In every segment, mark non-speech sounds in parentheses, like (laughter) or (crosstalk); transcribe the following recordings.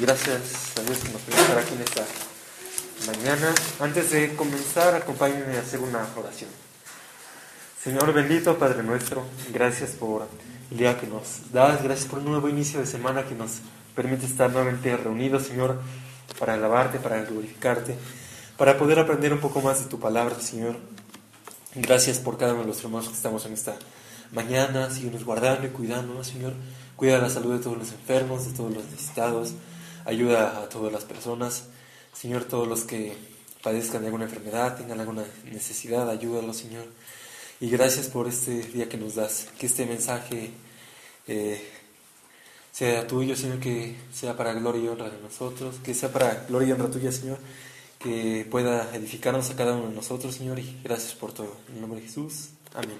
Gracias a Dios que nos permite estar aquí en esta mañana. Antes de comenzar, acompáñenme a hacer una oración. Señor bendito, Padre nuestro, gracias por el día que nos das, gracias por un nuevo inicio de semana que nos permite estar nuevamente reunidos, Señor, para alabarte, para glorificarte, para poder aprender un poco más de tu palabra, Señor. Gracias por cada uno de los hermanos que estamos en esta mañana, síguenos guardando y cuidándonos, Señor. Cuida la salud de todos los enfermos, de todos los necesitados, ayuda a todas las personas. Señor, todos los que padezcan de alguna enfermedad, tengan alguna necesidad, ayúdalos, Señor. Y gracias por este día que nos das, que este mensaje eh, sea tuyo, Señor, que sea para gloria y honra de nosotros, que sea para gloria y honra tuya, Señor, que pueda edificarnos a cada uno de nosotros, Señor, y gracias por todo. En el nombre de Jesús, amén.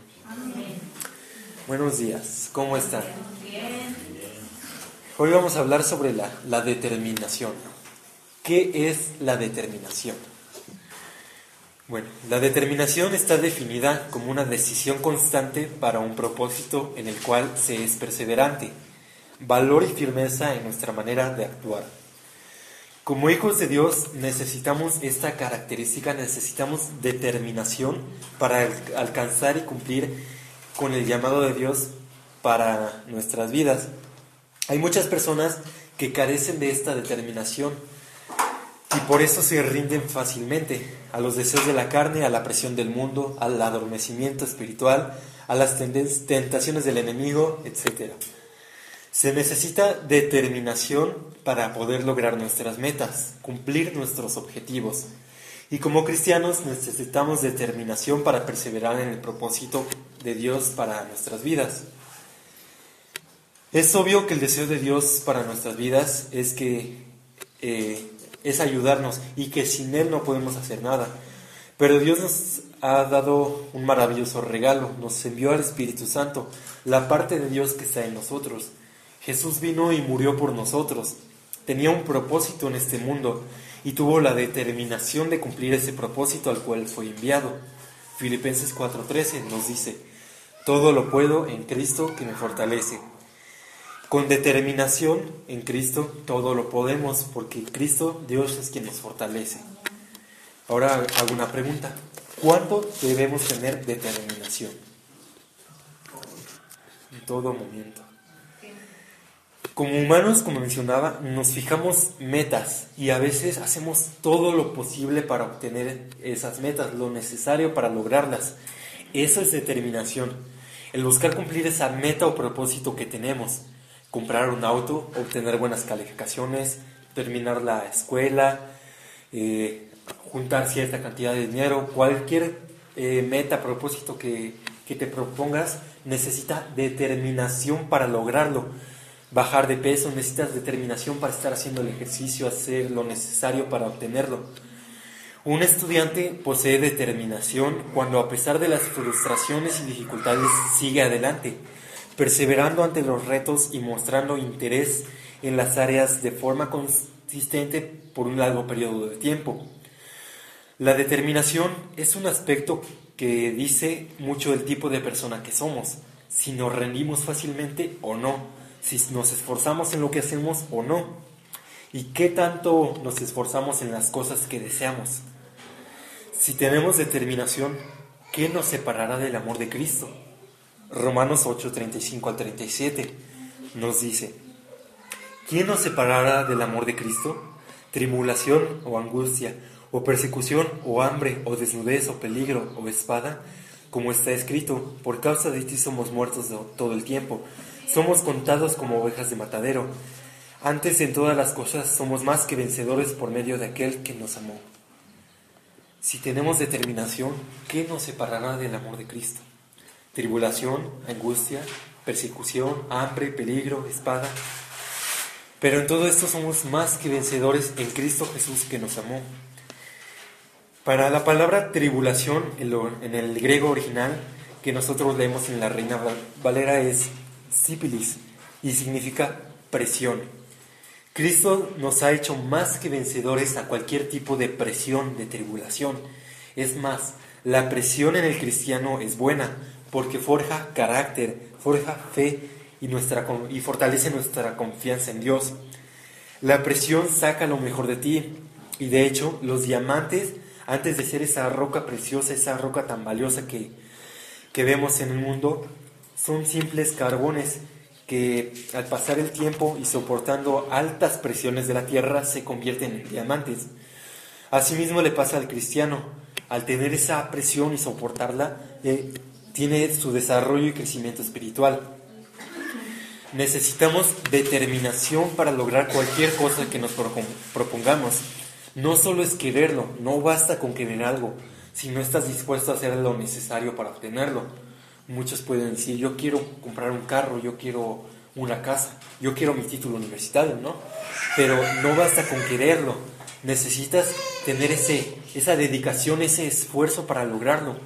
Buenos días, ¿cómo están? Hoy vamos a hablar sobre la, determinación. ¿Qué es la determinación? Bueno, la determinación está definida como una decisión constante para un propósito en el cual se es perseverante, valor y firmeza en nuestra manera de actuar. Como hijos de Dios necesitamos esta característica, necesitamos determinación para alcanzar y cumplir con el llamado de Dios para nuestras vidas. Hay muchas personas que carecen de esta determinación y por eso se rinden fácilmente a los deseos de la carne, a la presión del mundo, al adormecimiento espiritual, a las tentaciones del enemigo, etc. Se necesita determinación para poder lograr nuestras metas, cumplir nuestros objetivos. Y como cristianos necesitamos determinación para perseverar en el propósito de Dios para nuestras vidas. Es obvio que el deseo de Dios para nuestras vidas es que eh, es ayudarnos y que sin Él no podemos hacer nada. Pero Dios nos ha dado un maravilloso regalo, nos envió al Espíritu Santo, la parte de Dios que está en nosotros. Jesús vino y murió por nosotros, tenía un propósito en este mundo y tuvo la determinación de cumplir ese propósito al cual fue enviado. Filipenses 4:13 nos dice, todo lo puedo en Cristo que me fortalece. Con determinación en Cristo todo lo podemos, porque Cristo, Dios es quien nos fortalece. Ahora hago una pregunta. ¿Cuánto debemos tener determinación? En todo momento. Como humanos, como mencionaba, nos fijamos metas y a veces hacemos todo lo posible para obtener esas metas, lo necesario para lograrlas. Eso es determinación. El buscar cumplir esa meta o propósito que tenemos comprar un auto, obtener buenas calificaciones, terminar la escuela, eh, juntar cierta cantidad de dinero, cualquier eh, meta, propósito que, que te propongas, necesita determinación para lograrlo. Bajar de peso, necesitas determinación para estar haciendo el ejercicio, hacer lo necesario para obtenerlo. Un estudiante posee determinación cuando a pesar de las frustraciones y dificultades sigue adelante perseverando ante los retos y mostrando interés en las áreas de forma consistente por un largo periodo de tiempo. La determinación es un aspecto que dice mucho del tipo de persona que somos, si nos rendimos fácilmente o no, si nos esforzamos en lo que hacemos o no, y qué tanto nos esforzamos en las cosas que deseamos. Si tenemos determinación, ¿qué nos separará del amor de Cristo? Romanos 8, 35 al 37 nos dice, ¿quién nos separará del amor de Cristo? ¿Tribulación o angustia, o persecución, o hambre, o desnudez, o peligro, o espada? Como está escrito, por causa de ti somos muertos todo el tiempo, somos contados como ovejas de matadero. Antes en todas las cosas somos más que vencedores por medio de aquel que nos amó. Si tenemos determinación, ¿qué nos separará del amor de Cristo? Tribulación, angustia, persecución, hambre, peligro, espada. Pero en todo esto somos más que vencedores en Cristo Jesús que nos amó. Para la palabra tribulación en el griego original que nosotros leemos en la Reina Valera es sípilis y significa presión. Cristo nos ha hecho más que vencedores a cualquier tipo de presión, de tribulación. Es más, la presión en el cristiano es buena porque forja carácter, forja fe y, nuestra, y fortalece nuestra confianza en Dios. La presión saca lo mejor de ti y de hecho los diamantes, antes de ser esa roca preciosa, esa roca tan valiosa que, que vemos en el mundo, son simples carbones que al pasar el tiempo y soportando altas presiones de la tierra se convierten en diamantes. Asimismo le pasa al cristiano, al tener esa presión y soportarla, eh, tiene su desarrollo y crecimiento espiritual. Necesitamos determinación para lograr cualquier cosa que nos propongamos. No solo es quererlo, no basta con querer algo, si no estás dispuesto a hacer lo necesario para obtenerlo. Muchos pueden decir, yo quiero comprar un carro, yo quiero una casa, yo quiero mi título universitario, ¿no? Pero no basta con quererlo, necesitas tener ese, esa dedicación, ese esfuerzo para lograrlo.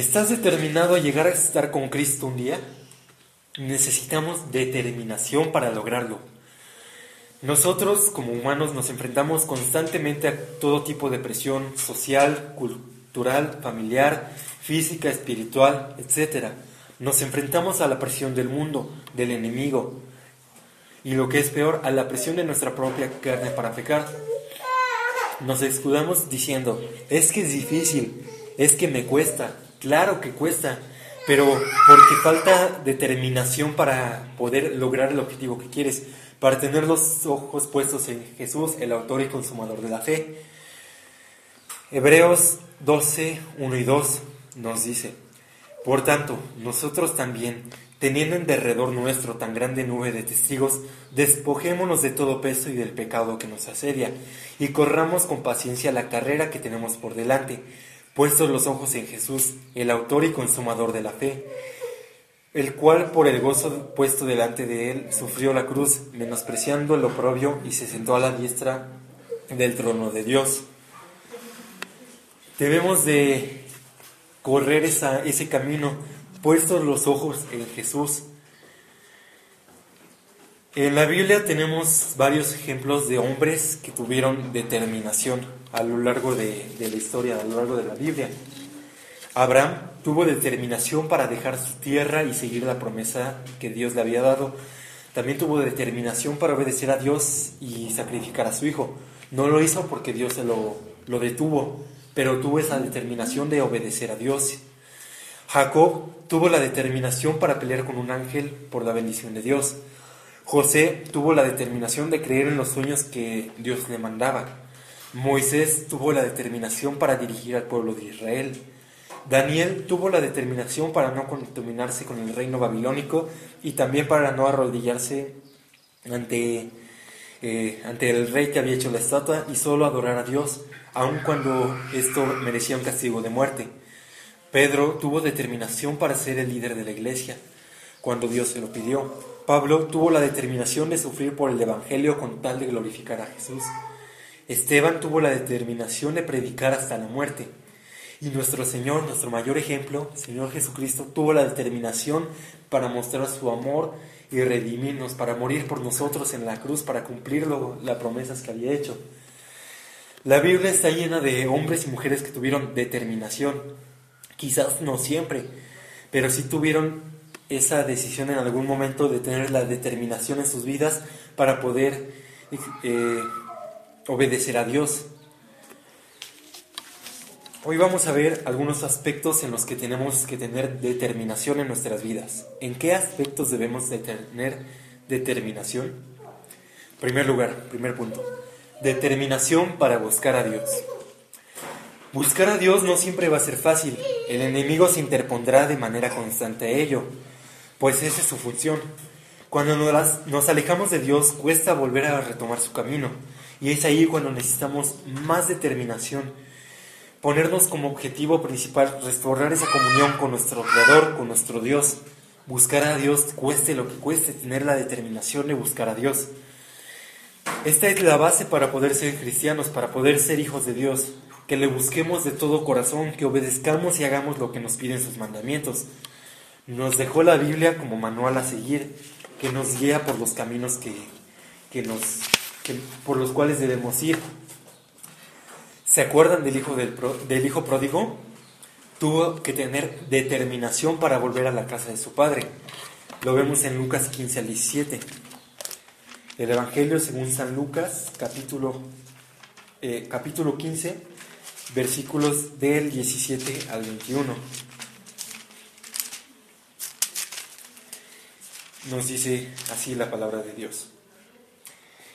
¿Estás determinado a llegar a estar con Cristo un día? Necesitamos determinación para lograrlo. Nosotros como humanos nos enfrentamos constantemente a todo tipo de presión social, cultural, familiar, física, espiritual, etc. Nos enfrentamos a la presión del mundo, del enemigo, y lo que es peor, a la presión de nuestra propia carne para pecar. Nos escudamos diciendo, es que es difícil, es que me cuesta, claro que cuesta, pero porque falta determinación para poder lograr el objetivo que quieres para tener los ojos puestos en Jesús, el autor y consumador de la fe. Hebreos 12, 1 y 2 nos dice, por tanto, nosotros también, teniendo en derredor nuestro tan grande nube de testigos, despojémonos de todo peso y del pecado que nos asedia, y corramos con paciencia la carrera que tenemos por delante, puestos los ojos en Jesús, el autor y consumador de la fe el cual por el gozo puesto delante de él sufrió la cruz, menospreciando el oprobio, y se sentó a la diestra del trono de Dios. Debemos de correr ese camino, puestos los ojos en Jesús. En la Biblia tenemos varios ejemplos de hombres que tuvieron determinación a lo largo de, la historia, a lo largo de la Biblia. Abraham tuvo determinación para dejar su tierra y seguir la promesa que Dios le había dado. También tuvo determinación para obedecer a Dios y sacrificar a su hijo. No lo hizo porque Dios se lo detuvo, pero tuvo esa determinación de obedecer a Dios. Jacob tuvo la determinación para pelear con un ángel por la bendición de Dios. José tuvo la determinación de creer en los sueños que Dios le mandaba. Moisés tuvo la determinación para dirigir al pueblo de Israel. Daniel tuvo la determinación para no contaminarse con el reino babilónico y también para no arrodillarse ante, eh, ante el rey que había hecho la estatua y solo adorar a Dios, aun cuando esto merecía un castigo de muerte. Pedro tuvo determinación para ser el líder de la iglesia cuando Dios se lo pidió. Pablo tuvo la determinación de sufrir por el Evangelio con tal de glorificar a Jesús. Esteban tuvo la determinación de predicar hasta la muerte. Y nuestro Señor, nuestro mayor ejemplo, Señor Jesucristo, tuvo la determinación para mostrar su amor y redimirnos, para morir por nosotros en la cruz, para cumplir las promesas que había hecho. La Biblia está llena de hombres y mujeres que tuvieron determinación. Quizás no siempre, pero sí tuvieron esa decisión en algún momento de tener la determinación en sus vidas para poder eh, obedecer a Dios. Hoy vamos a ver algunos aspectos en los que tenemos que tener determinación en nuestras vidas. ¿En qué aspectos debemos de tener determinación? Primer lugar, primer punto, determinación para buscar a Dios. Buscar a Dios no siempre va a ser fácil. El enemigo se interpondrá de manera constante a ello, pues esa es su función. Cuando nos alejamos de Dios cuesta volver a retomar su camino, y es ahí cuando necesitamos más determinación ponernos como objetivo principal restaurar esa comunión con nuestro Creador, con nuestro Dios. buscar a Dios cueste lo que cueste, tener la determinación de buscar a Dios. Esta es la base para poder ser cristianos, para poder ser hijos de Dios, que le busquemos de todo corazón, que obedezcamos y hagamos lo que nos piden sus mandamientos. Nos dejó la Biblia como manual a seguir, que nos guía por los caminos que, que nos, que, por los cuales debemos ir. ¿Se acuerdan del hijo, del, del hijo pródigo? Tuvo que tener determinación para volver a la casa de su padre. Lo vemos en Lucas 15 al 17. El Evangelio según San Lucas, capítulo, eh, capítulo 15, versículos del 17 al 21. Nos dice así la palabra de Dios.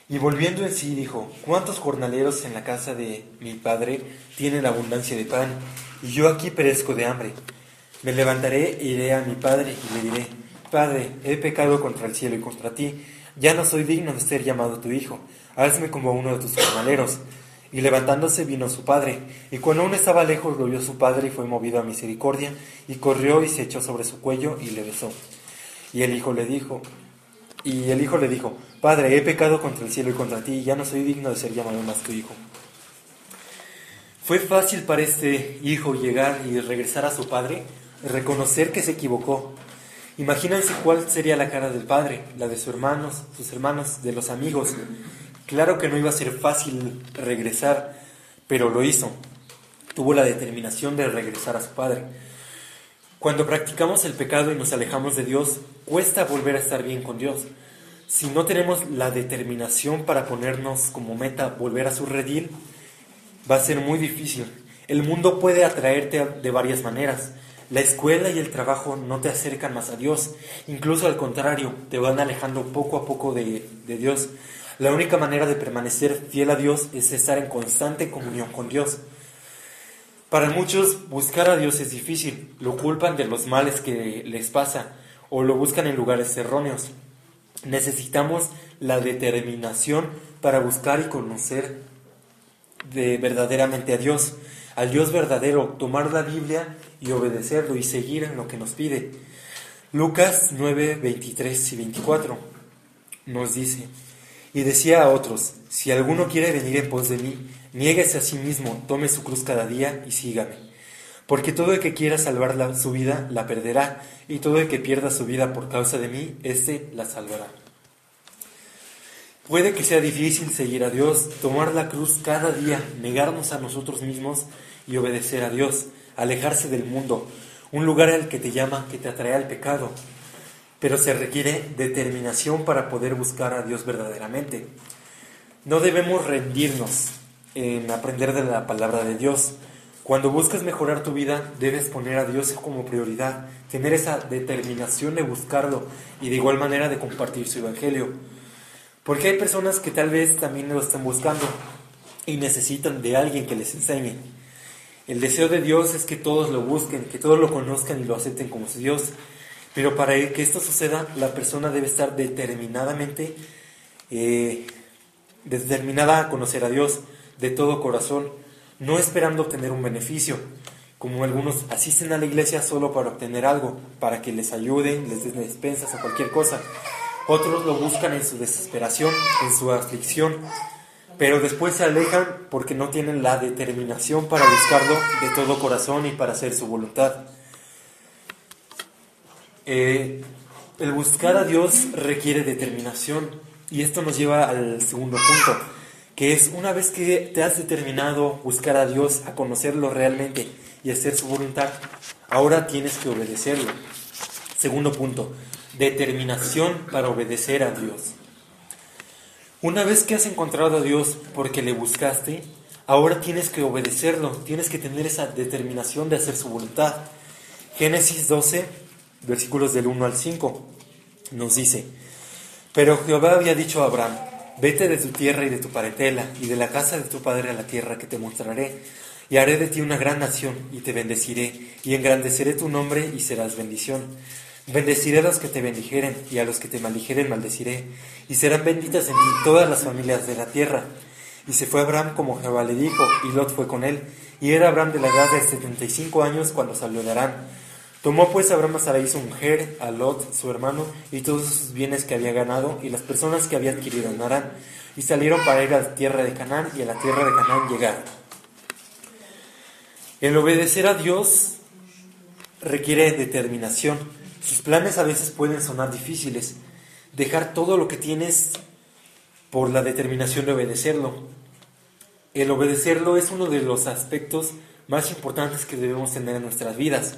Y volviendo en sí dijo, ¿cuántos jornaleros en la casa de mi padre tienen abundancia de pan? Y yo aquí perezco de hambre. Me levantaré e iré a mi padre y le diré, Padre, he pecado contra el cielo y contra ti ya no soy digno de ser llamado tu hijo, hazme como uno de tus jornaleros. Y levantándose vino su padre, y cuando aún estaba lejos lo vio su padre y fue movido a misericordia, y corrió y se echó sobre su cuello y le besó. Y el hijo le dijo, y el hijo le dijo, Padre, he pecado contra el cielo y contra ti, y ya no soy digno de ser llamado más tu hijo. Fue fácil para este hijo llegar y regresar a su padre, reconocer que se equivocó, Imagínense cuál sería la cara del padre, la de sus hermanos, sus hermanos, de los amigos. Claro que no iba a ser fácil regresar, pero lo hizo. Tuvo la determinación de regresar a su padre. Cuando practicamos el pecado y nos alejamos de Dios, cuesta volver a estar bien con Dios. Si no tenemos la determinación para ponernos como meta volver a su redil, va a ser muy difícil. El mundo puede atraerte de varias maneras. La escuela y el trabajo no te acercan más a Dios, incluso al contrario, te van alejando poco a poco de, Dios. La única manera de permanecer fiel a Dios es estar en constante comunión con Dios. Para muchos buscar a Dios es difícil, lo culpan de los males que les pasa o lo buscan en lugares erróneos. Necesitamos la determinación para buscar y conocer de verdaderamente a Dios al Dios verdadero, tomar la Biblia y obedecerlo y seguir en lo que nos pide. Lucas 9, 23 y 24 nos dice, y decía a otros, si alguno quiere venir en pos de mí, niéguese a sí mismo, tome su cruz cada día y sígame. Porque todo el que quiera salvar su vida la perderá, y todo el que pierda su vida por causa de mí, éste la salvará. Puede que sea difícil seguir a Dios, tomar la cruz cada día, negarnos a nosotros mismos y obedecer a Dios, alejarse del mundo, un lugar al que te llama, que te atrae al pecado. Pero se requiere determinación para poder buscar a Dios verdaderamente. No debemos rendirnos en aprender de la palabra de Dios. Cuando buscas mejorar tu vida, debes poner a Dios como prioridad, tener esa determinación de buscarlo y de igual manera de compartir su evangelio. Porque hay personas que tal vez también lo están buscando y necesitan de alguien que les enseñe. El deseo de Dios es que todos lo busquen, que todos lo conozcan y lo acepten como su Dios. Pero para que esto suceda, la persona debe estar determinadamente, eh, determinada a conocer a Dios de todo corazón, no esperando obtener un beneficio, como algunos asisten a la iglesia solo para obtener algo, para que les ayuden, les den despensas o cualquier cosa. Otros lo buscan en su desesperación, en su aflicción, pero después se alejan porque no tienen la determinación para buscarlo de todo corazón y para hacer su voluntad. Eh, el buscar a Dios requiere determinación y esto nos lleva al segundo punto, que es una vez que te has determinado buscar a Dios, a conocerlo realmente y hacer su voluntad, ahora tienes que obedecerlo. Segundo punto, determinación para obedecer a Dios. Una vez que has encontrado a Dios porque le buscaste, ahora tienes que obedecerlo, tienes que tener esa determinación de hacer su voluntad. Génesis 12, versículos del 1 al 5, nos dice, pero Jehová había dicho a Abraham, vete de tu tierra y de tu parentela y de la casa de tu padre a la tierra que te mostraré, y haré de ti una gran nación y te bendeciré, y engrandeceré tu nombre y serás bendición. Bendeciré a los que te bendijeren y a los que te maldijeren maldeciré, y serán benditas en ti todas las familias de la tierra. Y se fue Abraham como Jehová le dijo, y Lot fue con él, y era Abraham de la edad de setenta y cinco años cuando salió de Arán. Tomó pues Abraham a Sarai su mujer, a Lot su hermano, y todos sus bienes que había ganado, y las personas que había adquirido en Arán, y salieron para ir a la tierra de Canaán, y a la tierra de Canaán llegaron. El obedecer a Dios requiere determinación. Sus planes a veces pueden sonar difíciles. Dejar todo lo que tienes por la determinación de obedecerlo. El obedecerlo es uno de los aspectos más importantes que debemos tener en nuestras vidas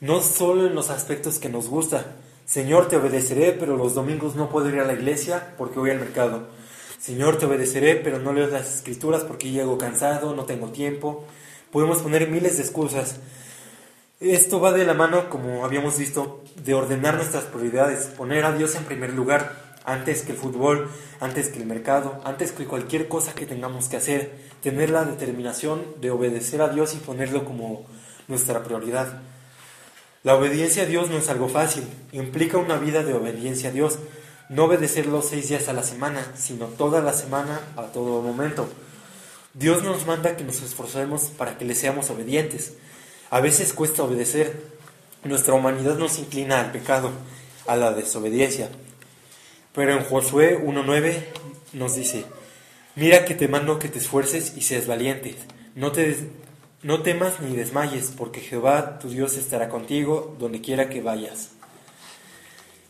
no solo en los aspectos que nos gusta. Señor, te obedeceré, pero los domingos no puedo ir a la iglesia porque voy al mercado. Señor, te obedeceré, pero no leo las escrituras porque llego cansado, no tengo tiempo. Podemos poner miles de excusas. Esto va de la mano, como habíamos visto, de ordenar nuestras prioridades, poner a Dios en primer lugar, antes que el fútbol, antes que el mercado, antes que cualquier cosa que tengamos que hacer, tener la determinación de obedecer a Dios y ponerlo como nuestra prioridad. La obediencia a Dios no es algo fácil, implica una vida de obediencia a Dios, no obedecerlo seis días a la semana, sino toda la semana, a todo momento. Dios nos manda que nos esforcemos para que le seamos obedientes. A veces cuesta obedecer. Nuestra humanidad nos inclina al pecado, a la desobediencia. Pero en Josué 1.9 nos dice, mira que te mando que te esfuerces y seas valiente. No te no temas ni desmayes, porque Jehová tu Dios estará contigo donde quiera que vayas.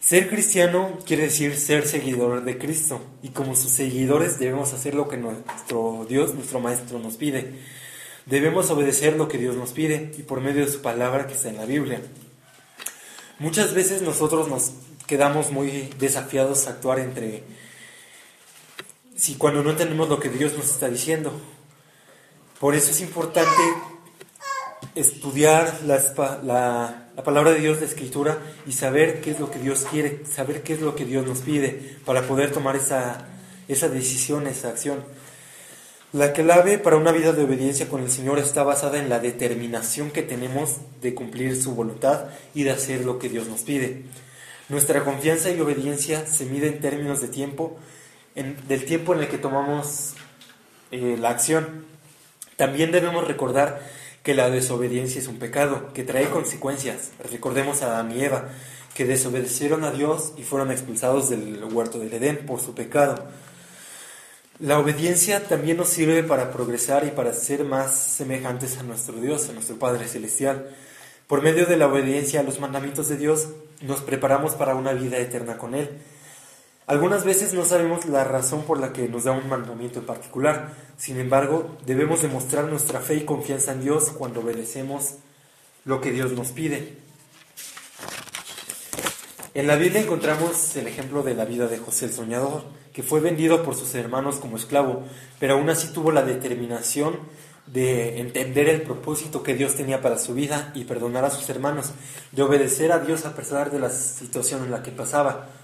Ser cristiano quiere decir ser seguidor de Cristo, y como sus seguidores debemos hacer lo que nuestro Dios, nuestro Maestro nos pide. Debemos obedecer lo que Dios nos pide y por medio de su palabra que está en la Biblia. Muchas veces nosotros nos quedamos muy desafiados a actuar entre si cuando no entendemos lo que Dios nos está diciendo por eso es importante estudiar la, palabra de Dios, la escritura, y saber qué es lo que Dios quiere, saber qué es lo que Dios nos pide para poder tomar esa, esa decisión, esa acción. La clave para una vida de obediencia con el Señor está basada en la determinación que tenemos de cumplir su voluntad y de hacer lo que Dios nos pide. Nuestra confianza y obediencia se mide en términos de tiempo, del tiempo en el que tomamos eh, la acción. También debemos recordar que la desobediencia es un pecado que trae consecuencias. Recordemos a Adán y Eva, que desobedecieron a Dios y fueron expulsados del huerto del Edén por su pecado. La obediencia también nos sirve para progresar y para ser más semejantes a nuestro Dios, a nuestro Padre Celestial. Por medio de la obediencia a los mandamientos de Dios, nos preparamos para una vida eterna con Él. Algunas veces no sabemos la razón por la que nos da un mandamiento en particular. Sin embargo, debemos demostrar nuestra fe y confianza en Dios cuando obedecemos lo que Dios nos pide. En la Biblia encontramos el ejemplo de la vida de José el Soñador, que fue vendido por sus hermanos como esclavo, pero aún así tuvo la determinación de entender el propósito que Dios tenía para su vida y perdonar a sus hermanos, de obedecer a Dios a pesar de la situación en la que pasaba.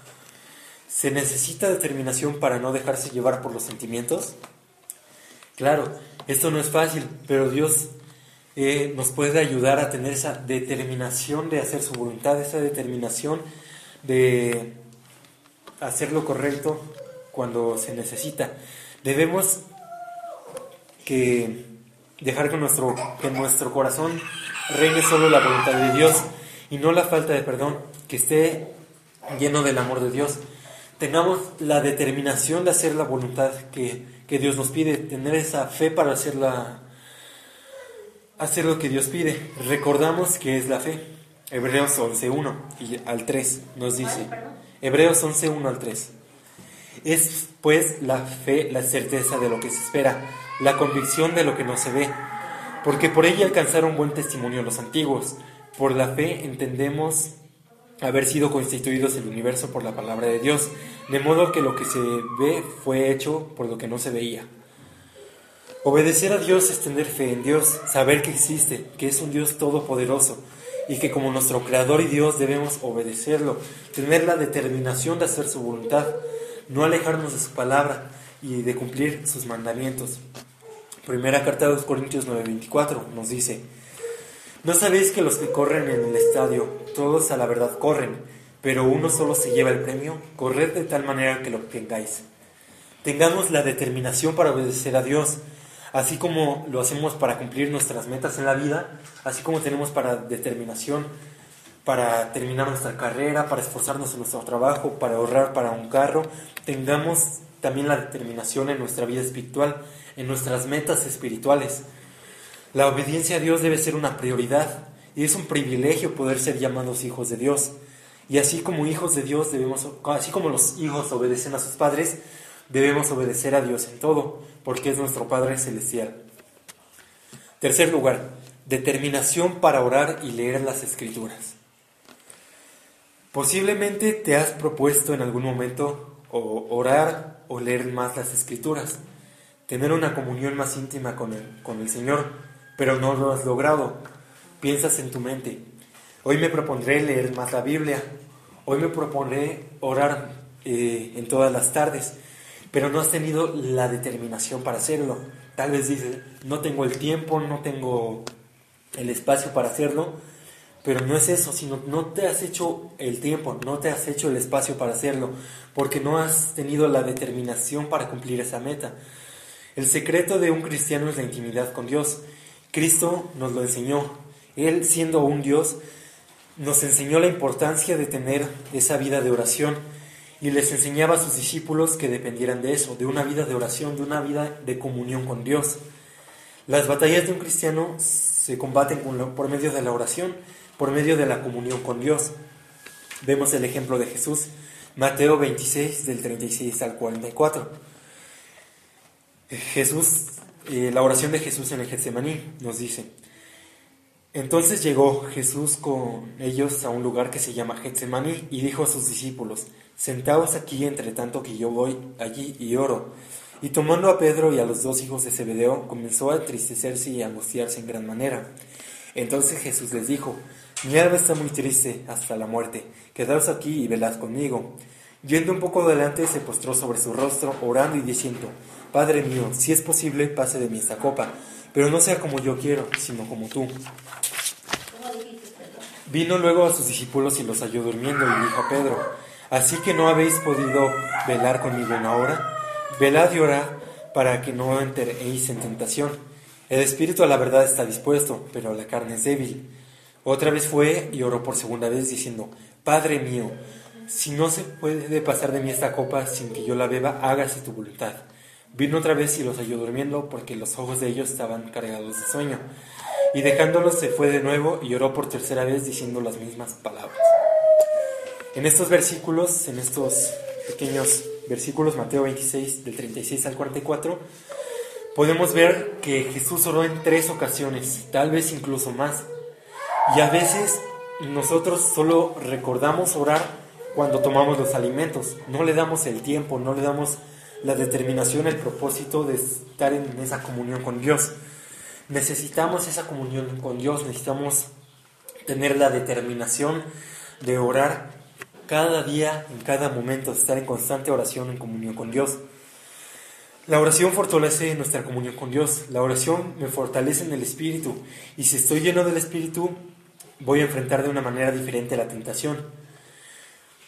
¿Se necesita determinación para no dejarse llevar por los sentimientos? Claro, esto no es fácil, pero Dios eh, nos puede ayudar a tener esa determinación de hacer su voluntad, esa determinación de hacer lo correcto cuando se necesita. Debemos que dejar que nuestro, que nuestro corazón reine solo la voluntad de Dios y no la falta de perdón, que esté lleno del amor de Dios tengamos la determinación de hacer la voluntad que, Dios nos pide, tener esa fe para hacer, hacer lo que Dios pide. Recordamos que es la fe. Hebreos 11.1 y al 3 nos dice. Hebreos 11.1 al 3. Es pues la fe la certeza de lo que se espera, la convicción de lo que no se ve, porque por ella alcanzaron buen testimonio los antiguos. Por la fe entendemos haber sido constituidos el universo por la palabra de Dios, de modo que lo que se ve fue hecho por lo que no se veía. Obedecer a Dios es tener fe en Dios, saber que existe, que es un Dios todopoderoso y que como nuestro Creador y Dios debemos obedecerlo, tener la determinación de hacer su voluntad, no alejarnos de su palabra y de cumplir sus mandamientos. Primera carta de los Corintios 9:24 nos dice, ¿No sabéis que los que corren en el estadio, todos a la verdad corren, pero uno solo se lleva el premio? Corred de tal manera que lo obtengáis. Tengamos la determinación para obedecer a Dios, así como lo hacemos para cumplir nuestras metas en la vida, así como tenemos para determinación para terminar nuestra carrera, para esforzarnos en nuestro trabajo, para ahorrar para un carro, tengamos también la determinación en nuestra vida espiritual, en nuestras metas espirituales. La obediencia a Dios debe ser una prioridad y es un privilegio poder ser llamados hijos de Dios. Y así como hijos de Dios debemos, así como los hijos obedecen a sus padres, debemos obedecer a Dios en todo, porque es nuestro Padre celestial. Tercer lugar, determinación para orar y leer las escrituras. Posiblemente te has propuesto en algún momento orar o leer más las escrituras, tener una comunión más íntima con el, con el Señor, pero no lo has logrado. Piensas en tu mente, hoy me propondré leer más la Biblia, hoy me propondré orar eh, en todas las tardes, pero no has tenido la determinación para hacerlo. Tal vez dices, no tengo el tiempo, no tengo el espacio para hacerlo, pero no es eso, sino no te has hecho el tiempo, no te has hecho el espacio para hacerlo, porque no has tenido la determinación para cumplir esa meta. El secreto de un cristiano es la intimidad con Dios. Cristo nos lo enseñó. Él, siendo un Dios, nos enseñó la importancia de tener esa vida de oración y les enseñaba a sus discípulos que dependieran de eso, de una vida de oración, de una vida de comunión con Dios. Las batallas de un cristiano se combaten por medio de la oración por medio de la comunión con Dios. Vemos el ejemplo de Jesús, Mateo 26, del 36 al 44. Jesús, eh, la oración de Jesús en el Getsemaní nos dice, entonces llegó Jesús con ellos a un lugar que se llama Getsemaní y dijo a sus discípulos, sentaos aquí entre tanto que yo voy allí y oro. Y tomando a Pedro y a los dos hijos de Zebedeo, comenzó a entristecerse y angustiarse en gran manera. Entonces Jesús les dijo, mi alma está muy triste hasta la muerte. Quedaos aquí y velad conmigo. Yendo un poco adelante, se postró sobre su rostro, orando y diciendo, Padre mío, si es posible, pase de mí esta copa, pero no sea como yo quiero, sino como tú. Vino luego a sus discípulos y los halló durmiendo y dijo a Pedro, Así que no habéis podido velar conmigo una hora, velad y orad para que no enteréis en tentación. El espíritu a la verdad está dispuesto, pero la carne es débil. Otra vez fue y oró por segunda vez diciendo, Padre mío, si no se puede pasar de mí esta copa sin que yo la beba, hágase tu voluntad. Vino otra vez y los halló durmiendo porque los ojos de ellos estaban cargados de sueño. Y dejándolos se fue de nuevo y oró por tercera vez diciendo las mismas palabras. En estos versículos, en estos pequeños versículos, Mateo 26, del 36 al 44, podemos ver que Jesús oró en tres ocasiones, tal vez incluso más. Y a veces nosotros solo recordamos orar cuando tomamos los alimentos, no le damos el tiempo, no le damos la determinación, el propósito de estar en esa comunión con Dios. Necesitamos esa comunión con Dios, necesitamos tener la determinación de orar cada día, en cada momento, estar en constante oración, en comunión con Dios. La oración fortalece nuestra comunión con Dios. La oración me fortalece en el Espíritu. Y si estoy lleno del Espíritu, voy a enfrentar de una manera diferente la tentación.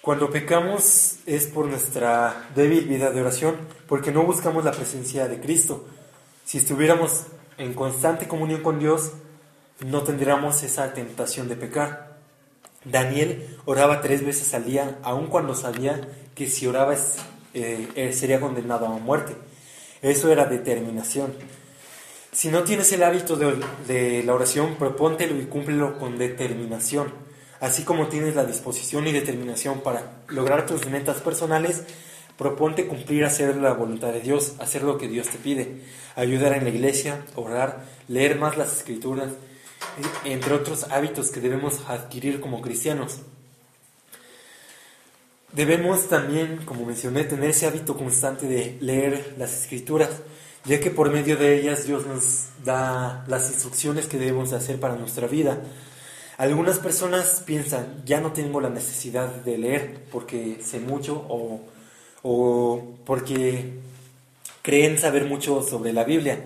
Cuando pecamos es por nuestra débil vida de oración, porque no buscamos la presencia de Cristo. Si estuviéramos en constante comunión con Dios, no tendríamos esa tentación de pecar. Daniel oraba tres veces al día, aun cuando sabía que si oraba eh, sería condenado a muerte. Eso era determinación. Si no tienes el hábito de, la oración, propóntelo y cúmplelo con determinación. Así como tienes la disposición y determinación para lograr tus metas personales, proponte cumplir, hacer la voluntad de Dios, hacer lo que Dios te pide, ayudar en la iglesia, orar, leer más las escrituras, entre otros hábitos que debemos adquirir como cristianos. Debemos también, como mencioné, tener ese hábito constante de leer las escrituras ya que por medio de ellas Dios nos da las instrucciones que debemos hacer para nuestra vida. Algunas personas piensan, ya no tengo la necesidad de leer porque sé mucho o, o porque creen saber mucho sobre la Biblia,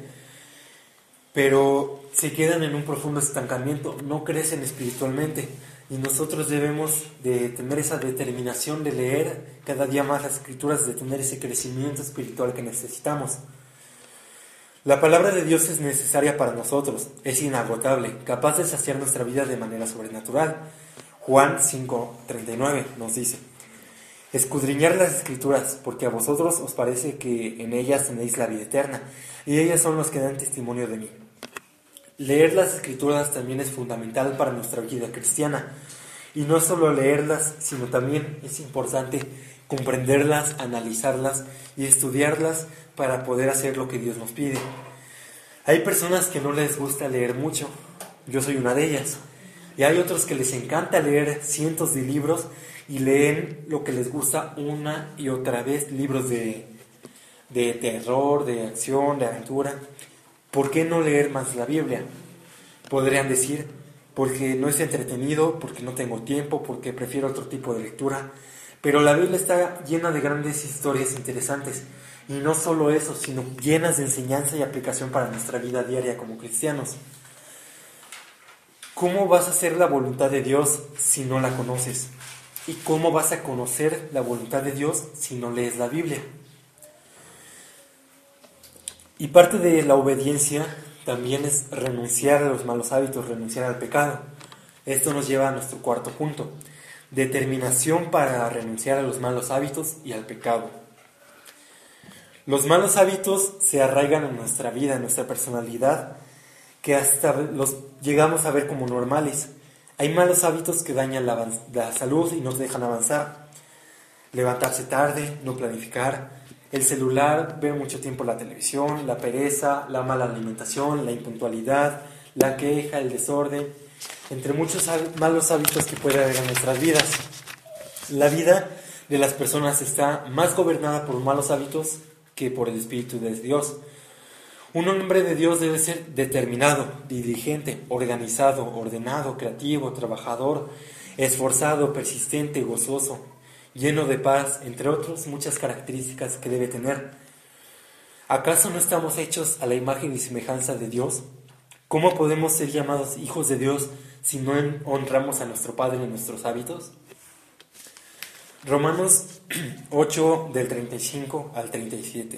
pero se quedan en un profundo estancamiento, no crecen espiritualmente y nosotros debemos de tener esa determinación de leer cada día más las escrituras, de tener ese crecimiento espiritual que necesitamos. La palabra de Dios es necesaria para nosotros, es inagotable, capaz de saciar nuestra vida de manera sobrenatural. Juan 5:39 nos dice, escudriñar las escrituras, porque a vosotros os parece que en ellas tenéis la vida eterna, y ellas son los que dan testimonio de mí. Leer las escrituras también es fundamental para nuestra vida cristiana, y no solo leerlas, sino también es importante comprenderlas, analizarlas y estudiarlas para poder hacer lo que Dios nos pide. Hay personas que no les gusta leer mucho, yo soy una de ellas, y hay otros que les encanta leer cientos de libros y leen lo que les gusta una y otra vez, libros de, de terror, de acción, de aventura. ¿Por qué no leer más la Biblia? Podrían decir, porque no es entretenido, porque no tengo tiempo, porque prefiero otro tipo de lectura. Pero la Biblia está llena de grandes historias interesantes. Y no solo eso, sino llenas de enseñanza y aplicación para nuestra vida diaria como cristianos. ¿Cómo vas a hacer la voluntad de Dios si no la conoces? ¿Y cómo vas a conocer la voluntad de Dios si no lees la Biblia? Y parte de la obediencia también es renunciar a los malos hábitos, renunciar al pecado. Esto nos lleva a nuestro cuarto punto, determinación para renunciar a los malos hábitos y al pecado. Los malos hábitos se arraigan en nuestra vida, en nuestra personalidad, que hasta los llegamos a ver como normales. Hay malos hábitos que dañan la, la salud y nos dejan avanzar. Levantarse tarde, no planificar, el celular, ver mucho tiempo la televisión, la pereza, la mala alimentación, la impuntualidad, la queja, el desorden, entre muchos malos hábitos que puede haber en nuestras vidas. La vida de las personas está más gobernada por malos hábitos que por el Espíritu de Dios. Un hombre de Dios debe ser determinado, diligente, organizado, ordenado, creativo, trabajador, esforzado, persistente, gozoso, lleno de paz, entre otros muchas características que debe tener. ¿Acaso no estamos hechos a la imagen y semejanza de Dios? ¿Cómo podemos ser llamados hijos de Dios si no honramos a nuestro Padre en nuestros hábitos? Romanos (clears throat) 8 del 35 al 37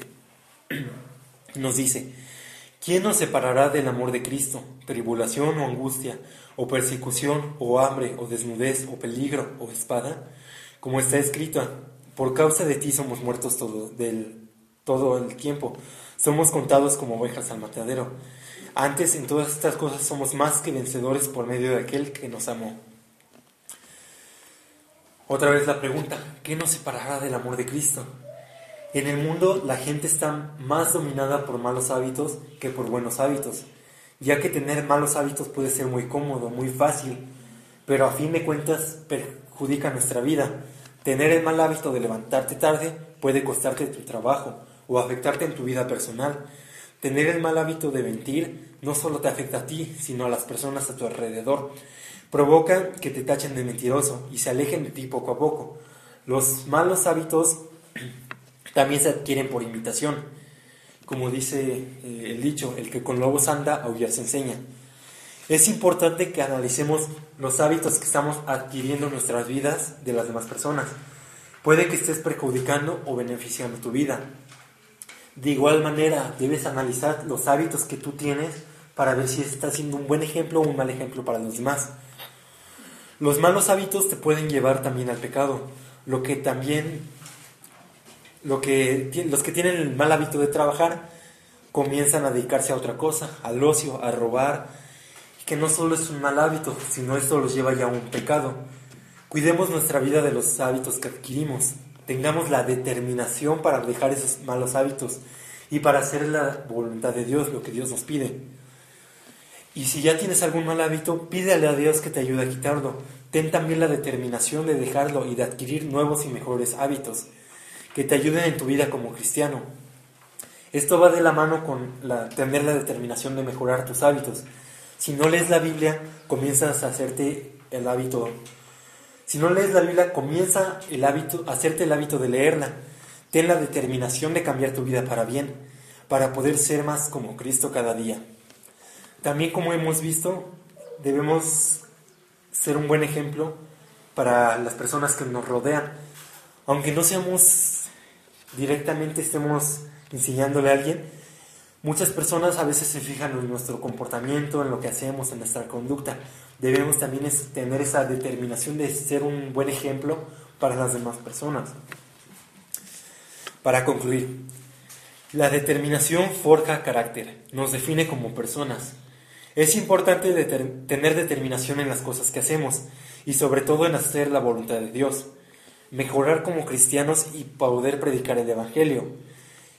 (clears throat) nos dice, ¿quién nos separará del amor de Cristo? ¿Tribulación o angustia, o persecución, o hambre, o desnudez, o peligro, o espada? Como está escrito, por causa de ti somos muertos todo, del, todo el tiempo, somos contados como ovejas al matadero. Antes en todas estas cosas somos más que vencedores por medio de aquel que nos amó. Otra vez la pregunta, ¿qué nos separará del amor de Cristo? En el mundo la gente está más dominada por malos hábitos que por buenos hábitos, ya que tener malos hábitos puede ser muy cómodo, muy fácil, pero a fin de cuentas perjudica nuestra vida. Tener el mal hábito de levantarte tarde puede costarte tu trabajo o afectarte en tu vida personal. Tener el mal hábito de mentir no solo te afecta a ti, sino a las personas a tu alrededor. Provoca que te tachen de mentiroso y se alejen de ti poco a poco. Los malos hábitos también se adquieren por imitación. Como dice eh, el dicho, el que con lobos anda, aullar se enseña. Es importante que analicemos los hábitos que estamos adquiriendo en nuestras vidas de las demás personas. Puede que estés perjudicando o beneficiando tu vida. De igual manera, debes analizar los hábitos que tú tienes para ver si estás siendo un buen ejemplo o un mal ejemplo para los demás. Los malos hábitos te pueden llevar también al pecado, lo que también lo que los que tienen el mal hábito de trabajar comienzan a dedicarse a otra cosa, al ocio, a robar, que no solo es un mal hábito, sino esto los lleva ya a un pecado. Cuidemos nuestra vida de los hábitos que adquirimos, tengamos la determinación para dejar esos malos hábitos y para hacer la voluntad de Dios, lo que Dios nos pide. Y si ya tienes algún mal hábito, pídele a Dios que te ayude a quitarlo. Ten también la determinación de dejarlo y de adquirir nuevos y mejores hábitos que te ayuden en tu vida como cristiano. Esto va de la mano con la, tener la determinación de mejorar tus hábitos. Si no lees la Biblia, comienzas a hacerte el hábito. Si no lees la Biblia, comienza el hábito, a hacerte el hábito de leerla. Ten la determinación de cambiar tu vida para bien, para poder ser más como Cristo cada día. También como hemos visto, debemos ser un buen ejemplo para las personas que nos rodean. Aunque no seamos directamente, estemos enseñándole a alguien, Muchas personas a veces se fijan en nuestro comportamiento, en lo que hacemos, en nuestra conducta. Debemos también tener esa determinación de ser un buen ejemplo para las demás personas. Para concluir, la determinación forja carácter, nos define como personas. Es importante tener determinación en las cosas que hacemos y sobre todo en hacer la voluntad de Dios, mejorar como cristianos y poder predicar el Evangelio.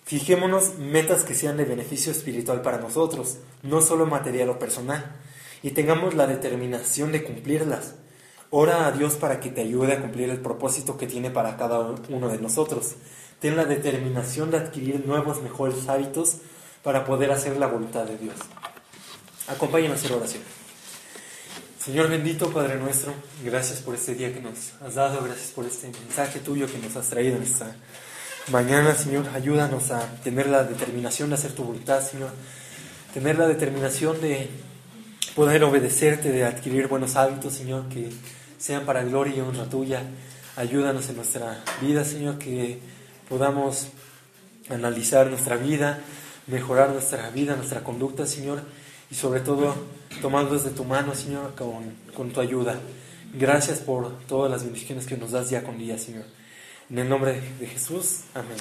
Fijémonos metas que sean de beneficio espiritual para nosotros, no solo material o personal, y tengamos la determinación de cumplirlas. Ora a Dios para que te ayude a cumplir el propósito que tiene para cada uno de nosotros. Ten la determinación de adquirir nuevos, mejores hábitos para poder hacer la voluntad de Dios. Acompáñame a hacer oración. Señor bendito, Padre nuestro, gracias por este día que nos has dado, gracias por este mensaje tuyo que nos has traído en esta mañana, Señor. Ayúdanos a tener la determinación de hacer tu voluntad, Señor. Tener la determinación de poder obedecerte, de adquirir buenos hábitos, Señor, que sean para gloria y honra tuya. Ayúdanos en nuestra vida, Señor, que podamos analizar nuestra vida, mejorar nuestra vida, nuestra conducta, Señor, y sobre todo tomarlos de tu mano, Señor, con, con tu ayuda. Gracias por todas las bendiciones que nos das día con día, Señor. En el nombre de Jesús, amén.